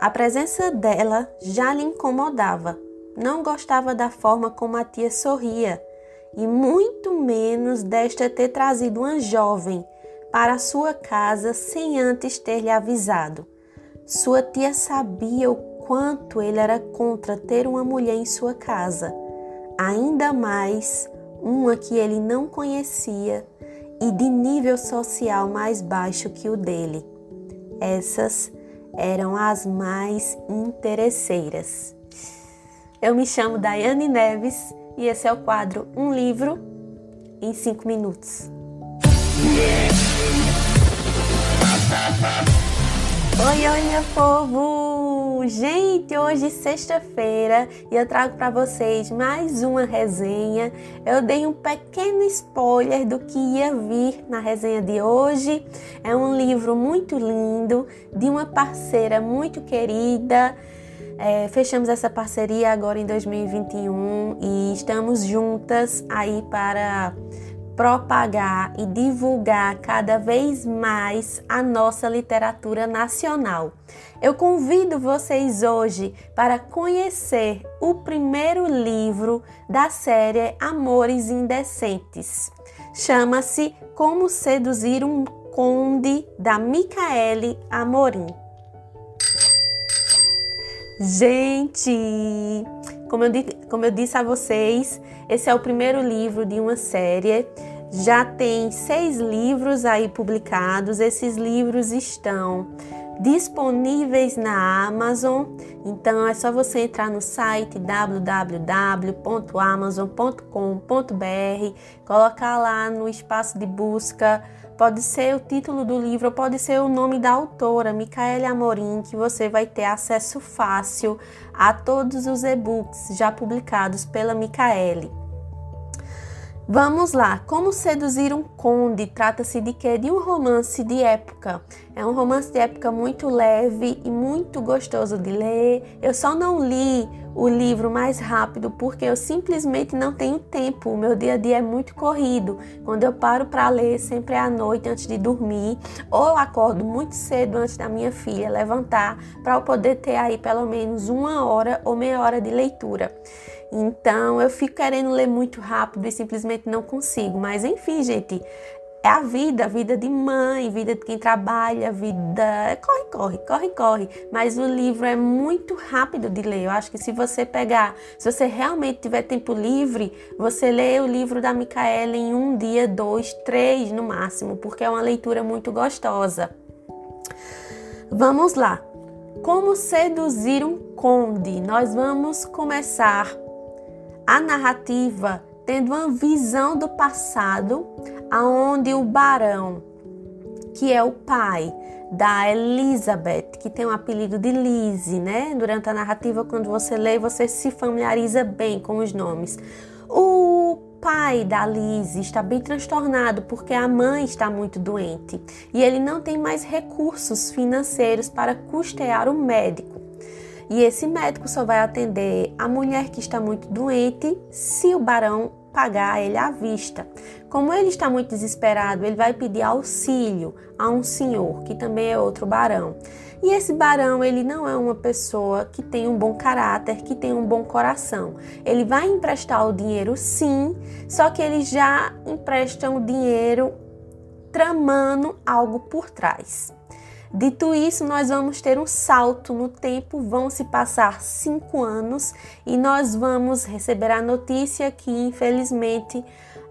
A presença dela já lhe incomodava. Não gostava da forma como a tia sorria e muito menos desta ter trazido uma jovem para sua casa sem antes ter lhe avisado. Sua tia sabia o quanto ele era contra ter uma mulher em sua casa, ainda mais uma que ele não conhecia e de nível social mais baixo que o dele. Essas eram as mais interesseiras. Eu me chamo Daiane Neves e esse é o quadro Um Livro em 5 Minutos. Oi, oi, meu povo! Gente, hoje sexta-feira e eu trago para vocês mais uma resenha. Eu dei um pequeno spoiler do que ia vir na resenha de hoje. É um livro muito lindo de uma parceira muito querida. É, fechamos essa parceria agora em 2021 e estamos juntas aí para propagar e divulgar cada vez mais a nossa literatura nacional. Eu convido vocês hoje para conhecer o primeiro livro da série Amores Indecentes. Chama-se Como Seduzir um Conde, da Micaele Amorim. Gente, como eu, como eu disse a vocês, esse é o primeiro livro de uma série já tem seis livros aí publicados. Esses livros estão disponíveis na Amazon. Então é só você entrar no site www.amazon.com.br, colocar lá no espaço de busca. Pode ser o título do livro, pode ser o nome da autora, Micaele Amorim, que você vai ter acesso fácil a todos os e-books já publicados pela Micaele. Vamos lá, Como Seduzir um Conde? Trata-se de quê? De um romance de época. É um romance de época muito leve e muito gostoso de ler. Eu só não li o livro mais rápido porque eu simplesmente não tenho tempo. O meu dia a dia é muito corrido. Quando eu paro para ler, sempre é à noite antes de dormir, ou acordo muito cedo antes da minha filha levantar para eu poder ter aí pelo menos uma hora ou meia hora de leitura. Então eu fico querendo ler muito rápido e simplesmente não consigo. Mas enfim, gente, é a vida, a vida de mãe, vida de quem trabalha, vida. Corre, corre, corre, corre. Mas o livro é muito rápido de ler. Eu acho que se você pegar, se você realmente tiver tempo livre, você lê o livro da Micaela em um dia, dois, três no máximo, porque é uma leitura muito gostosa. Vamos lá. Como seduzir um conde? Nós vamos começar a narrativa tendo uma visão do passado, aonde o barão, que é o pai da Elizabeth, que tem o apelido de Lizzie, né? Durante a narrativa, quando você lê, você se familiariza bem com os nomes. O pai da Lizzie está bem transtornado porque a mãe está muito doente e ele não tem mais recursos financeiros para custear o médico. E esse médico só vai atender a mulher que está muito doente se o barão pagar ele à vista. Como ele está muito desesperado, ele vai pedir auxílio a um senhor, que também é outro barão. E esse barão, ele não é uma pessoa que tem um bom caráter, que tem um bom coração. Ele vai emprestar o dinheiro sim, só que ele já empresta o dinheiro tramando algo por trás. Dito isso, nós vamos ter um salto no tempo, vão se passar cinco anos e nós vamos receber a notícia que, infelizmente,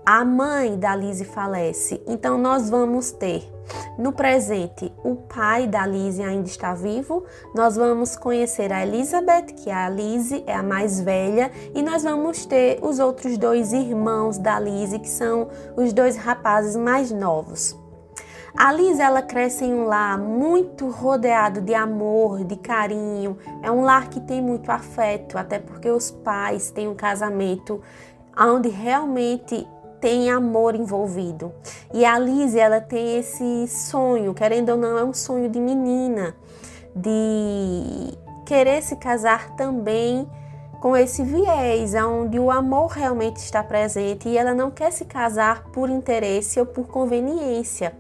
a mãe da Lise falece. Então, nós vamos ter no presente o pai da Lise ainda está vivo. Nós vamos conhecer a Elizabeth, que é a Lise, é a mais velha, e nós vamos ter os outros dois irmãos da Lise, que são os dois rapazes mais novos. A Liz ela cresce em um lar muito rodeado de amor, de carinho. É um lar que tem muito afeto, até porque os pais têm um casamento onde realmente tem amor envolvido. E a Liz ela tem esse sonho, querendo ou não, é um sonho de menina, de querer se casar também com esse viés, onde o amor realmente está presente e ela não quer se casar por interesse ou por conveniência.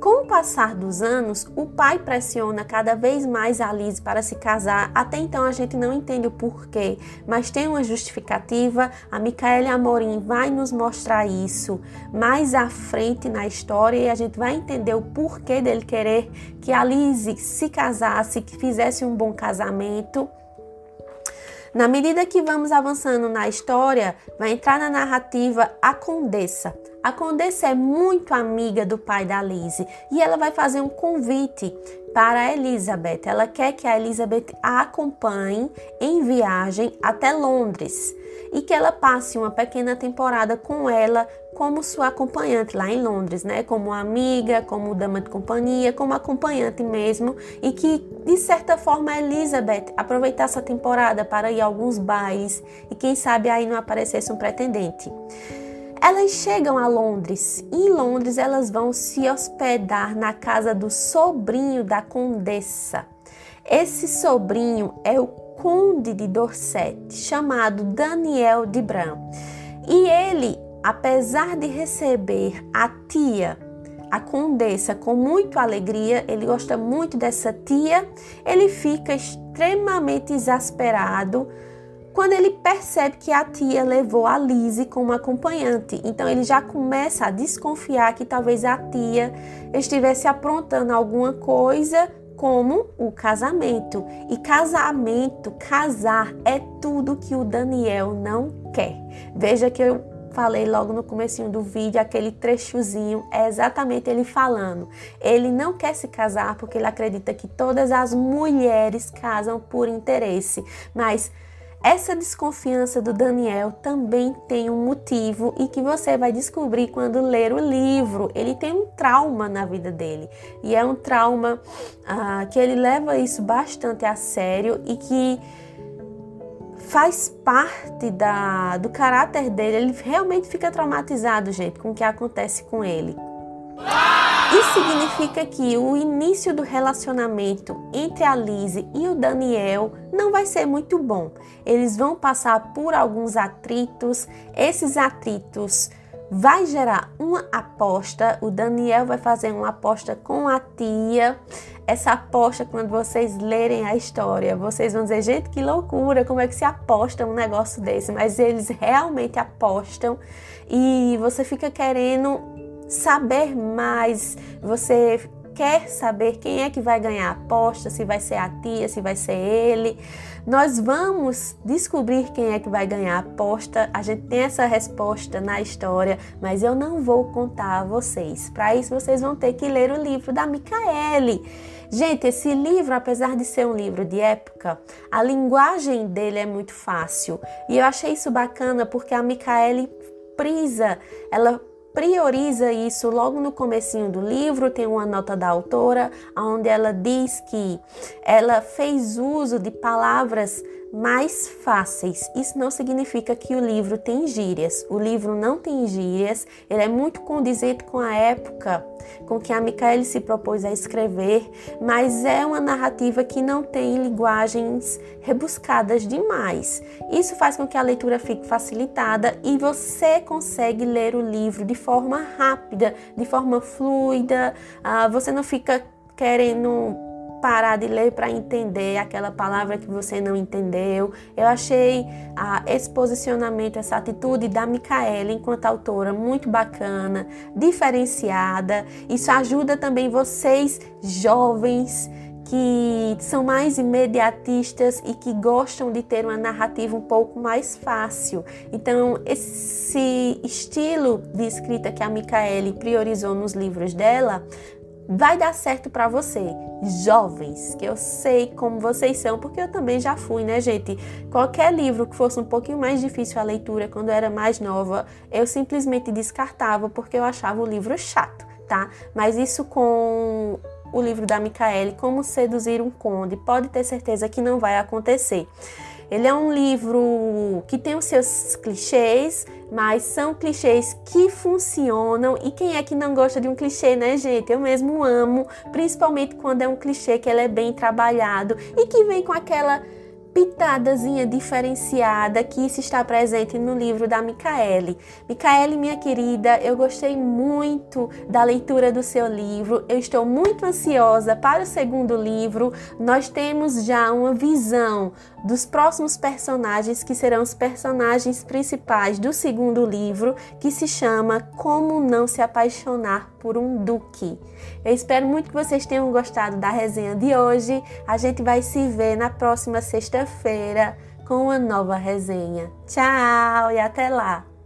Com o passar dos anos, o pai pressiona cada vez mais a Liz para se casar. Até então a gente não entende o porquê, mas tem uma justificativa. A Micaela Amorim vai nos mostrar isso mais à frente na história e a gente vai entender o porquê dele querer que a Liz se casasse, que fizesse um bom casamento. Na medida que vamos avançando na história, vai entrar na narrativa a Condessa. A Condessa é muito amiga do pai da Lizzie e ela vai fazer um convite para a Elizabeth. Ela quer que a Elizabeth a acompanhe em viagem até Londres e que ela passe uma pequena temporada com ela como sua acompanhante lá em Londres, né? Como amiga, como dama de companhia, como acompanhante mesmo, e que de certa forma a Elizabeth aproveitasse essa temporada para ir a alguns bailes e quem sabe aí não aparecesse um pretendente. Elas chegam a Londres e em Londres elas vão se hospedar na casa do sobrinho da condessa. Esse sobrinho é o conde de Dorset, chamado Daniel de Bran. E ele, apesar de receber a tia, a condessa, com muita alegria, ele gosta muito dessa tia, ele fica extremamente exasperado quando ele percebe que a tia levou a Lizzie como acompanhante. Então ele já começa a desconfiar que talvez a tia estivesse aprontando alguma coisa como o casamento. E casamento, casar é tudo que o Daniel não quer. Veja que eu falei logo no comecinho do vídeo, aquele trechozinho, é exatamente ele falando. Ele não quer se casar porque ele acredita que todas as mulheres casam por interesse, mas essa desconfiança do Daniel também tem um motivo e que você vai descobrir quando ler o livro. Ele tem um trauma na vida dele e é um trauma ah, que ele leva isso bastante a sério e que faz parte da, do caráter dele. Ele realmente fica traumatizado, gente, com o que acontece com ele. Isso significa que o início do relacionamento entre a Lise e o Daniel não vai ser muito bom. Eles vão passar por alguns atritos. Esses atritos vai gerar uma aposta. O Daniel vai fazer uma aposta com a tia. Essa aposta, quando vocês lerem a história, vocês vão dizer: gente, que loucura! Como é que se aposta um negócio desse? Mas eles realmente apostam e você fica querendo saber mais, você quer saber quem é que vai ganhar a aposta, se vai ser a tia, se vai ser ele. Nós vamos descobrir quem é que vai ganhar a aposta. A gente tem essa resposta na história, mas eu não vou contar a vocês. Para isso, vocês vão ter que ler o livro da Micaele. Gente, esse livro, apesar de ser um livro de época, a linguagem dele é muito fácil. E eu achei isso bacana porque a Micaele prisa, ela prioriza isso logo no comecinho do livro, tem uma nota da autora onde ela diz que ela fez uso de palavras mais fáceis. Isso não significa que o livro tem gírias. O livro não tem gírias, ele é muito condizente com a época com que a Micaele se propôs a escrever, mas é uma narrativa que não tem linguagens rebuscadas demais. Isso faz com que a leitura fique facilitada e você consegue ler o livro de forma rápida, de forma fluida. Uh, você não fica querendo parar de ler para entender aquela palavra que você não entendeu. Eu achei ah, esse posicionamento, essa atitude da Micaela enquanto autora muito bacana, diferenciada. Isso ajuda também vocês jovens que são mais imediatistas e que gostam de ter uma narrativa um pouco mais fácil. Então, esse estilo de escrita que a Micaele priorizou nos livros dela vai dar certo para você. Jovens, que eu sei como vocês são, porque eu também já fui, né, gente? Qualquer livro que fosse um pouquinho mais difícil a leitura quando eu era mais nova, eu simplesmente descartava porque eu achava o livro chato, tá? Mas isso com o livro da Micaele, Como Seduzir um Conde, pode ter certeza que não vai acontecer. Ele é um livro que tem os seus clichês, mas são clichês que funcionam. E quem é que não gosta de um clichê, né, gente? Eu mesmo amo, principalmente quando é um clichê que ele é bem trabalhado e que vem com aquela pitadazinha diferenciada que isso está presente no livro da Micaele. Micaele, minha querida, eu gostei muito da leitura do seu livro. Eu estou muito ansiosa para o segundo livro. Nós temos já uma visão dos próximos personagens que serão os personagens principais do segundo livro, que se chama Como Não Se Apaixonar por um Duque. Eu espero muito que vocês tenham gostado da resenha de hoje. A gente vai se ver na próxima sexta-feira com uma nova resenha. Tchau e até lá!